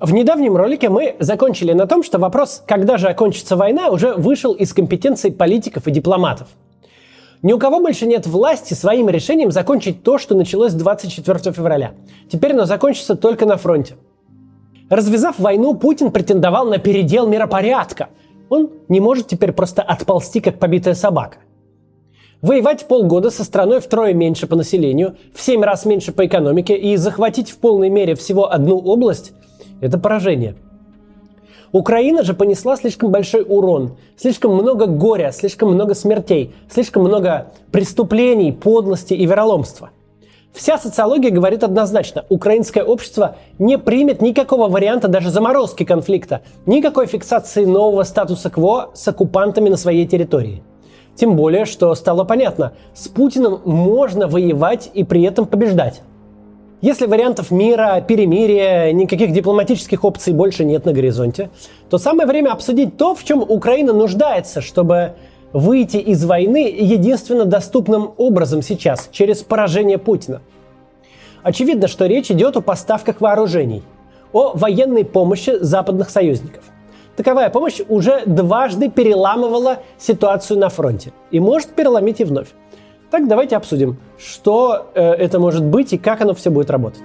В недавнем ролике мы закончили на том, что вопрос, когда же окончится война, уже вышел из компетенции политиков и дипломатов. Ни у кого больше нет власти своим решением закончить то, что началось 24 февраля. Теперь оно закончится только на фронте. Развязав войну, Путин претендовал на передел миропорядка. Он не может теперь просто отползти, как побитая собака. Воевать полгода со страной втрое меньше по населению, в семь раз меньше по экономике и захватить в полной мере всего одну область – это поражение. Украина же понесла слишком большой урон, слишком много горя, слишком много смертей, слишком много преступлений, подлости и вероломства. Вся социология говорит однозначно, украинское общество не примет никакого варианта даже заморозки конфликта, никакой фиксации нового статуса КВО с оккупантами на своей территории. Тем более, что стало понятно, с Путиным можно воевать и при этом побеждать. Если вариантов мира, перемирия, никаких дипломатических опций больше нет на горизонте, то самое время обсудить то, в чем Украина нуждается, чтобы выйти из войны единственно доступным образом сейчас, через поражение Путина. Очевидно, что речь идет о поставках вооружений, о военной помощи западных союзников – Таковая помощь уже дважды переламывала ситуацию на фронте и может переломить и вновь. Так давайте обсудим, что э, это может быть и как оно все будет работать.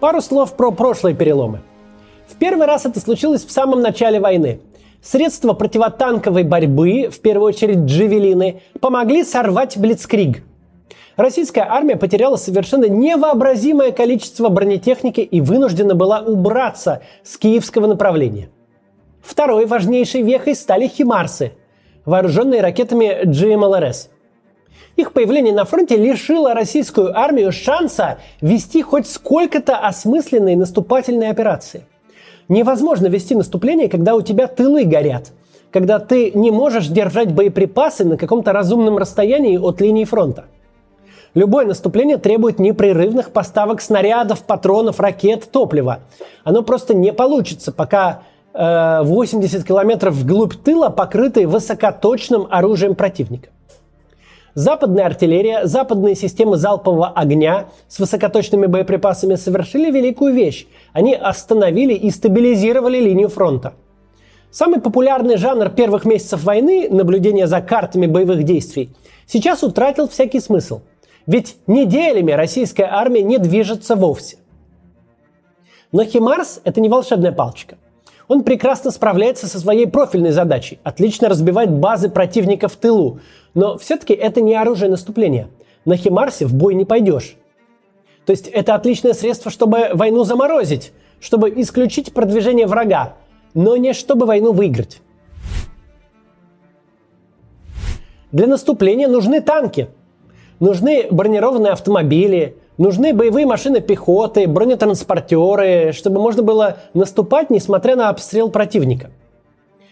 Пару слов про прошлые переломы. В первый раз это случилось в самом начале войны. Средства противотанковой борьбы, в первую очередь джавелины, помогли сорвать Блицкриг – Российская армия потеряла совершенно невообразимое количество бронетехники и вынуждена была убраться с киевского направления. Второй важнейшей вехой стали «Химарсы», вооруженные ракетами GMLRS. Их появление на фронте лишило российскую армию шанса вести хоть сколько-то осмысленные наступательные операции. Невозможно вести наступление, когда у тебя тылы горят, когда ты не можешь держать боеприпасы на каком-то разумном расстоянии от линии фронта. Любое наступление требует непрерывных поставок снарядов, патронов, ракет, топлива. Оно просто не получится, пока э, 80 километров вглубь тыла покрыты высокоточным оружием противника. Западная артиллерия, западные системы залпового огня с высокоточными боеприпасами совершили великую вещь. Они остановили и стабилизировали линию фронта. Самый популярный жанр первых месяцев войны, наблюдение за картами боевых действий, сейчас утратил всякий смысл – ведь неделями российская армия не движется вовсе. Но Химарс – это не волшебная палочка. Он прекрасно справляется со своей профильной задачей, отлично разбивает базы противника в тылу. Но все-таки это не оружие наступления. На Химарсе в бой не пойдешь. То есть это отличное средство, чтобы войну заморозить, чтобы исключить продвижение врага, но не чтобы войну выиграть. Для наступления нужны танки – Нужны бронированные автомобили, нужны боевые машины пехоты, бронетранспортеры, чтобы можно было наступать, несмотря на обстрел противника.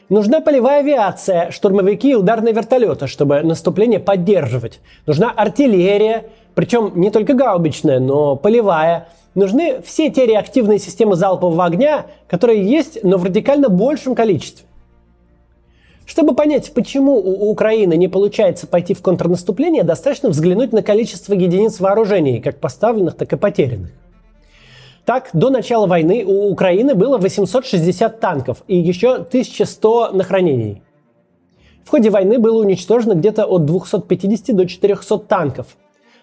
Нужна полевая авиация, штурмовики и ударные вертолеты, чтобы наступление поддерживать. Нужна артиллерия, причем не только гаубичная, но полевая. Нужны все те реактивные системы залпового огня, которые есть, но в радикально большем количестве. Чтобы понять, почему у Украины не получается пойти в контрнаступление, достаточно взглянуть на количество единиц вооружений, как поставленных, так и потерянных. Так, до начала войны у Украины было 860 танков и еще 1100 на хранении. В ходе войны было уничтожено где-то от 250 до 400 танков.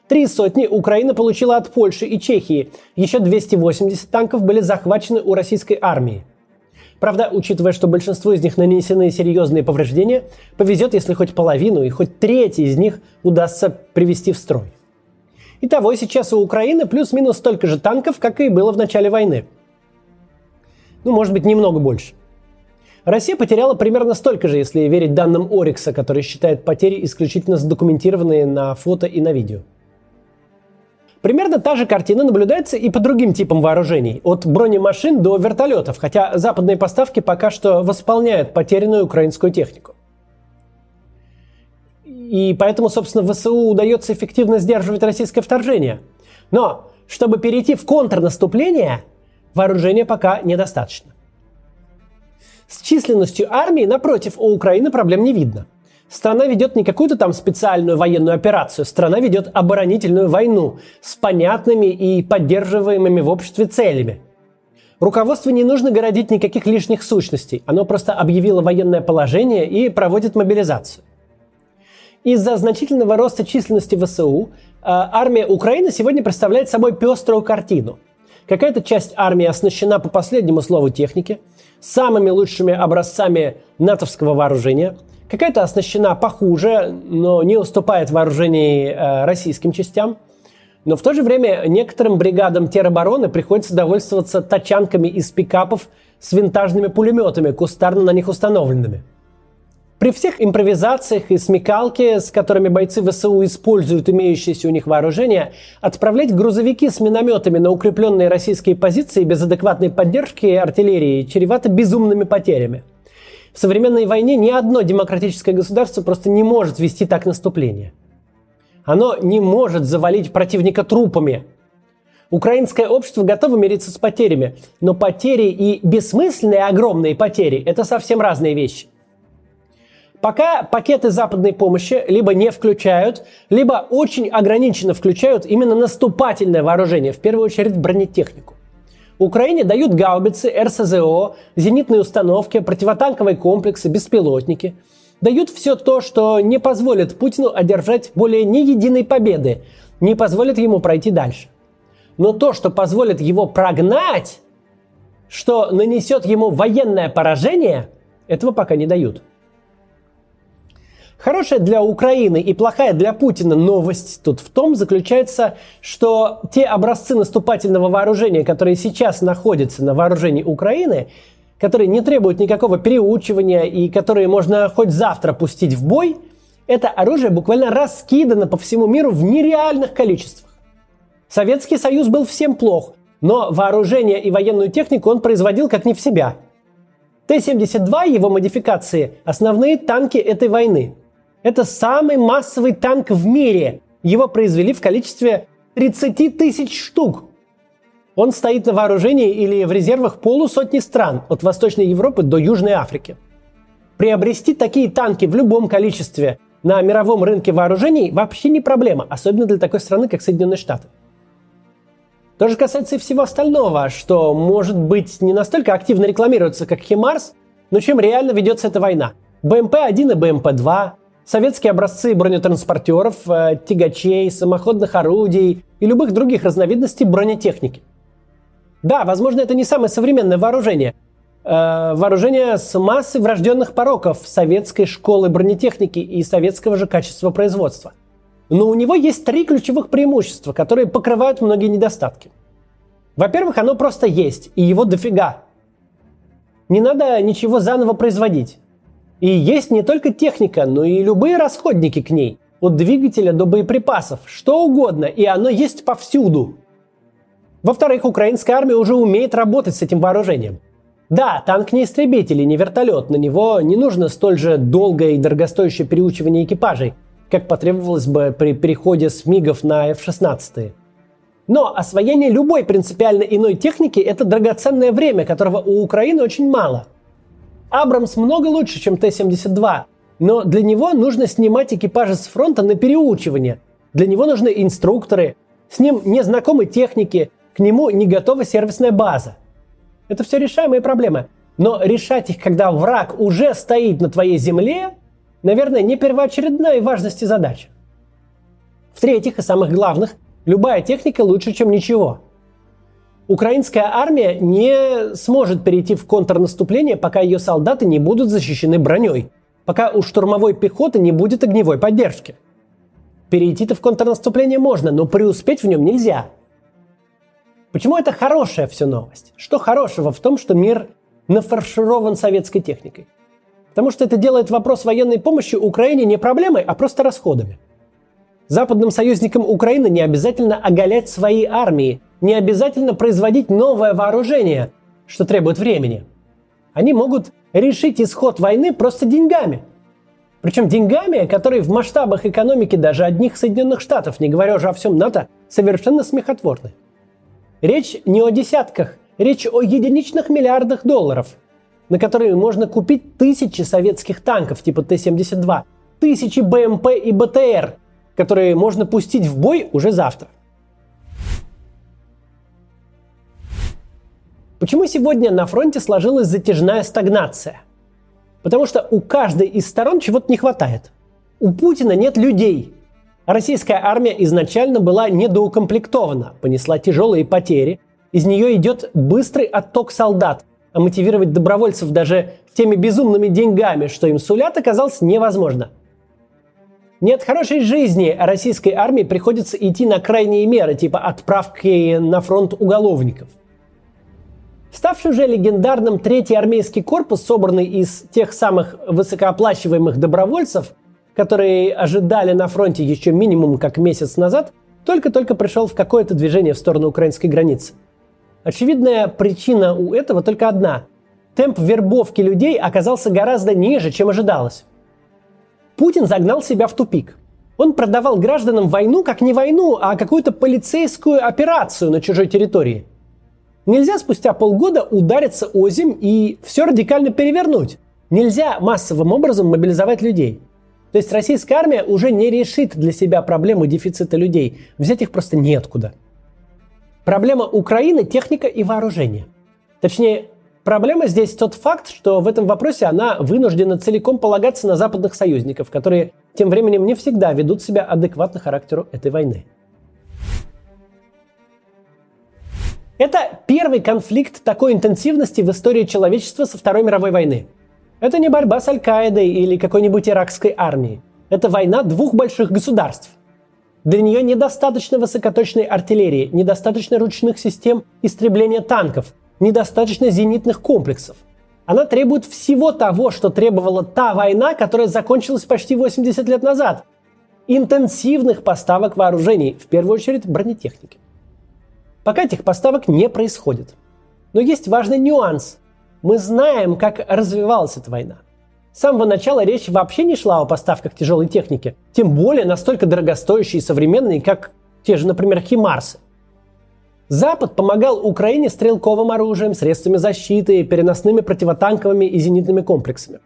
Три сотни Украина получила от Польши и Чехии. Еще 280 танков были захвачены у российской армии. Правда, учитывая, что большинству из них нанесены серьезные повреждения, повезет, если хоть половину и хоть треть из них удастся привести в строй. Итого сейчас у Украины плюс-минус столько же танков, как и было в начале войны. Ну, может быть, немного больше. Россия потеряла примерно столько же, если верить данным Орикса, который считает потери исключительно задокументированные на фото и на видео. Примерно та же картина наблюдается и по другим типам вооружений, от бронемашин до вертолетов, хотя западные поставки пока что восполняют потерянную украинскую технику. И поэтому, собственно, ВСУ удается эффективно сдерживать российское вторжение. Но чтобы перейти в контрнаступление, вооружения пока недостаточно. С численностью армии, напротив, у Украины проблем не видно – Страна ведет не какую-то там специальную военную операцию, страна ведет оборонительную войну с понятными и поддерживаемыми в обществе целями. Руководству не нужно городить никаких лишних сущностей, оно просто объявило военное положение и проводит мобилизацию. Из-за значительного роста численности ВСУ а, армия Украины сегодня представляет собой пеструю картину. Какая-то часть армии оснащена по последнему слову техники, самыми лучшими образцами натовского вооружения – Какая-то оснащена похуже, но не уступает вооружений э, российским частям. Но в то же время некоторым бригадам теробороны приходится довольствоваться тачанками из пикапов с винтажными пулеметами, кустарно на них установленными. При всех импровизациях и смекалке, с которыми бойцы ВСУ используют имеющееся у них вооружение, отправлять грузовики с минометами на укрепленные российские позиции без адекватной поддержки артиллерии чревато безумными потерями – в современной войне ни одно демократическое государство просто не может вести так наступление. Оно не может завалить противника трупами. Украинское общество готово мириться с потерями, но потери и бессмысленные огромные потери – это совсем разные вещи. Пока пакеты западной помощи либо не включают, либо очень ограниченно включают именно наступательное вооружение, в первую очередь бронетехнику. Украине дают гаубицы, РСЗО, зенитные установки, противотанковые комплексы, беспилотники. Дают все то, что не позволит Путину одержать более ни единой победы, не позволит ему пройти дальше. Но то, что позволит его прогнать, что нанесет ему военное поражение, этого пока не дают. Хорошая для Украины и плохая для Путина новость тут в том заключается, что те образцы наступательного вооружения, которые сейчас находятся на вооружении Украины, которые не требуют никакого переучивания и которые можно хоть завтра пустить в бой, это оружие буквально раскидано по всему миру в нереальных количествах. Советский Союз был всем плох, но вооружение и военную технику он производил как не в себя. Т-72 и его модификации – основные танки этой войны. Это самый массовый танк в мире. Его произвели в количестве 30 тысяч штук. Он стоит на вооружении или в резервах полусотни стран, от Восточной Европы до Южной Африки. Приобрести такие танки в любом количестве на мировом рынке вооружений вообще не проблема, особенно для такой страны, как Соединенные Штаты. То же касается и всего остального, что, может быть, не настолько активно рекламируется, как Химарс, но чем реально ведется эта война. БМП-1 и БМП-2, советские образцы бронетранспортеров, э, тягачей, самоходных орудий и любых других разновидностей бронетехники. Да, возможно, это не самое современное вооружение. Э, вооружение с массой врожденных пороков советской школы бронетехники и советского же качества производства. Но у него есть три ключевых преимущества, которые покрывают многие недостатки. Во-первых, оно просто есть, и его дофига. Не надо ничего заново производить. И есть не только техника, но и любые расходники к ней. От двигателя до боеприпасов, что угодно, и оно есть повсюду. Во-вторых, украинская армия уже умеет работать с этим вооружением. Да, танк не истребитель и не вертолет, на него не нужно столь же долгое и дорогостоящее переучивание экипажей, как потребовалось бы при переходе с МИГов на F-16. Но освоение любой принципиально иной техники – это драгоценное время, которого у Украины очень мало – Абрамс много лучше, чем Т-72, но для него нужно снимать экипажи с фронта на переучивание. Для него нужны инструкторы, с ним незнакомы техники, к нему не готова сервисная база. Это все решаемые проблемы. Но решать их, когда враг уже стоит на твоей земле, наверное, не первоочередная важности задача. В-третьих, и самых главных, любая техника лучше, чем ничего – Украинская армия не сможет перейти в контрнаступление, пока ее солдаты не будут защищены броней, пока у штурмовой пехоты не будет огневой поддержки. Перейти-то в контрнаступление можно, но преуспеть в нем нельзя. Почему это хорошая все новость? Что хорошего в том, что мир нафарширован советской техникой? Потому что это делает вопрос военной помощи Украине не проблемой, а просто расходами. Западным союзникам Украины не обязательно оголять свои армии, не обязательно производить новое вооружение, что требует времени. Они могут решить исход войны просто деньгами. Причем деньгами, которые в масштабах экономики даже одних Соединенных Штатов, не говоря уже о всем НАТО, совершенно смехотворны. Речь не о десятках, речь о единичных миллиардах долларов, на которые можно купить тысячи советских танков типа Т-72 тысячи БМП и БТР, которые можно пустить в бой уже завтра. Почему сегодня на фронте сложилась затяжная стагнация? Потому что у каждой из сторон чего-то не хватает. У Путина нет людей. Российская армия изначально была недоукомплектована, понесла тяжелые потери. Из нее идет быстрый отток солдат, а мотивировать добровольцев даже теми безумными деньгами, что им сулят, оказалось невозможно. Не от хорошей жизни российской армии приходится идти на крайние меры, типа отправки на фронт уголовников. Ставший уже легендарным третий армейский корпус, собранный из тех самых высокооплачиваемых добровольцев, которые ожидали на фронте еще минимум как месяц назад, только-только пришел в какое-то движение в сторону украинской границы. Очевидная причина у этого только одна. Темп вербовки людей оказался гораздо ниже, чем ожидалось. Путин загнал себя в тупик. Он продавал гражданам войну как не войну, а какую-то полицейскую операцию на чужой территории – Нельзя спустя полгода удариться озим и все радикально перевернуть. Нельзя массовым образом мобилизовать людей. То есть российская армия уже не решит для себя проблему дефицита людей. Взять их просто неоткуда. Проблема Украины – техника и вооружение. Точнее, проблема здесь тот факт, что в этом вопросе она вынуждена целиком полагаться на западных союзников, которые тем временем не всегда ведут себя адекватно характеру этой войны. Это первый конфликт такой интенсивности в истории человечества со Второй мировой войны. Это не борьба с Аль-Каидой или какой-нибудь иракской армией. Это война двух больших государств. Для нее недостаточно высокоточной артиллерии, недостаточно ручных систем истребления танков, недостаточно зенитных комплексов. Она требует всего того, что требовала та война, которая закончилась почти 80 лет назад. Интенсивных поставок вооружений, в первую очередь бронетехники. Пока этих поставок не происходит. Но есть важный нюанс. Мы знаем, как развивалась эта война. С самого начала речь вообще не шла о поставках тяжелой техники, тем более настолько дорогостоящей и современной, как те же, например, Химарсы. Запад помогал Украине стрелковым оружием, средствами защиты, переносными противотанковыми и зенитными комплексами.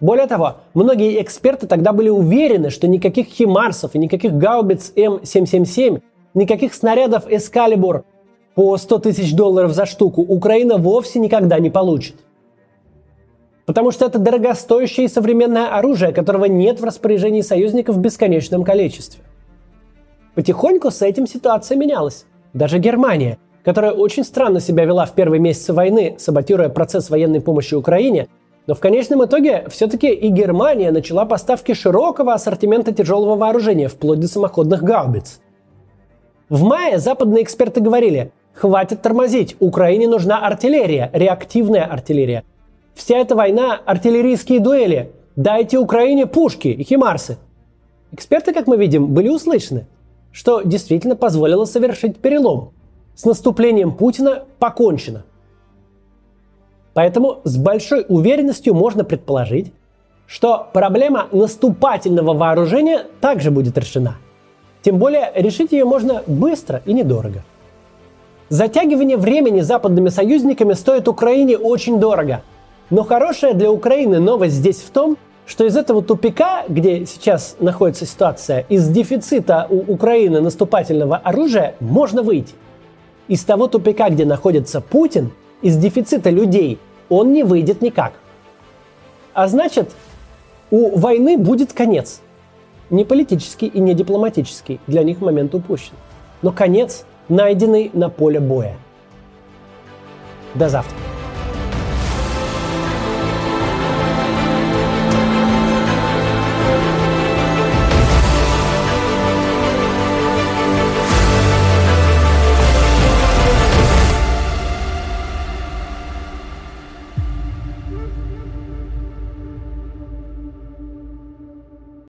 Более того, многие эксперты тогда были уверены, что никаких Химарсов и никаких гаубиц М777 никаких снарядов «Эскалибур» по 100 тысяч долларов за штуку Украина вовсе никогда не получит. Потому что это дорогостоящее и современное оружие, которого нет в распоряжении союзников в бесконечном количестве. Потихоньку с этим ситуация менялась. Даже Германия, которая очень странно себя вела в первые месяцы войны, саботируя процесс военной помощи Украине, но в конечном итоге все-таки и Германия начала поставки широкого ассортимента тяжелого вооружения, вплоть до самоходных гаубиц. В мае западные эксперты говорили, хватит тормозить, Украине нужна артиллерия, реактивная артиллерия. Вся эта война – артиллерийские дуэли. Дайте Украине пушки и химарсы. Эксперты, как мы видим, были услышаны, что действительно позволило совершить перелом. С наступлением Путина покончено. Поэтому с большой уверенностью можно предположить, что проблема наступательного вооружения также будет решена – тем более решить ее можно быстро и недорого. Затягивание времени западными союзниками стоит Украине очень дорого. Но хорошая для Украины новость здесь в том, что из этого тупика, где сейчас находится ситуация, из дефицита у Украины наступательного оружия можно выйти. Из того тупика, где находится Путин, из дефицита людей, он не выйдет никак. А значит, у войны будет конец не политический и не дипломатический, для них момент упущен. Но конец найденный на поле боя. До завтра.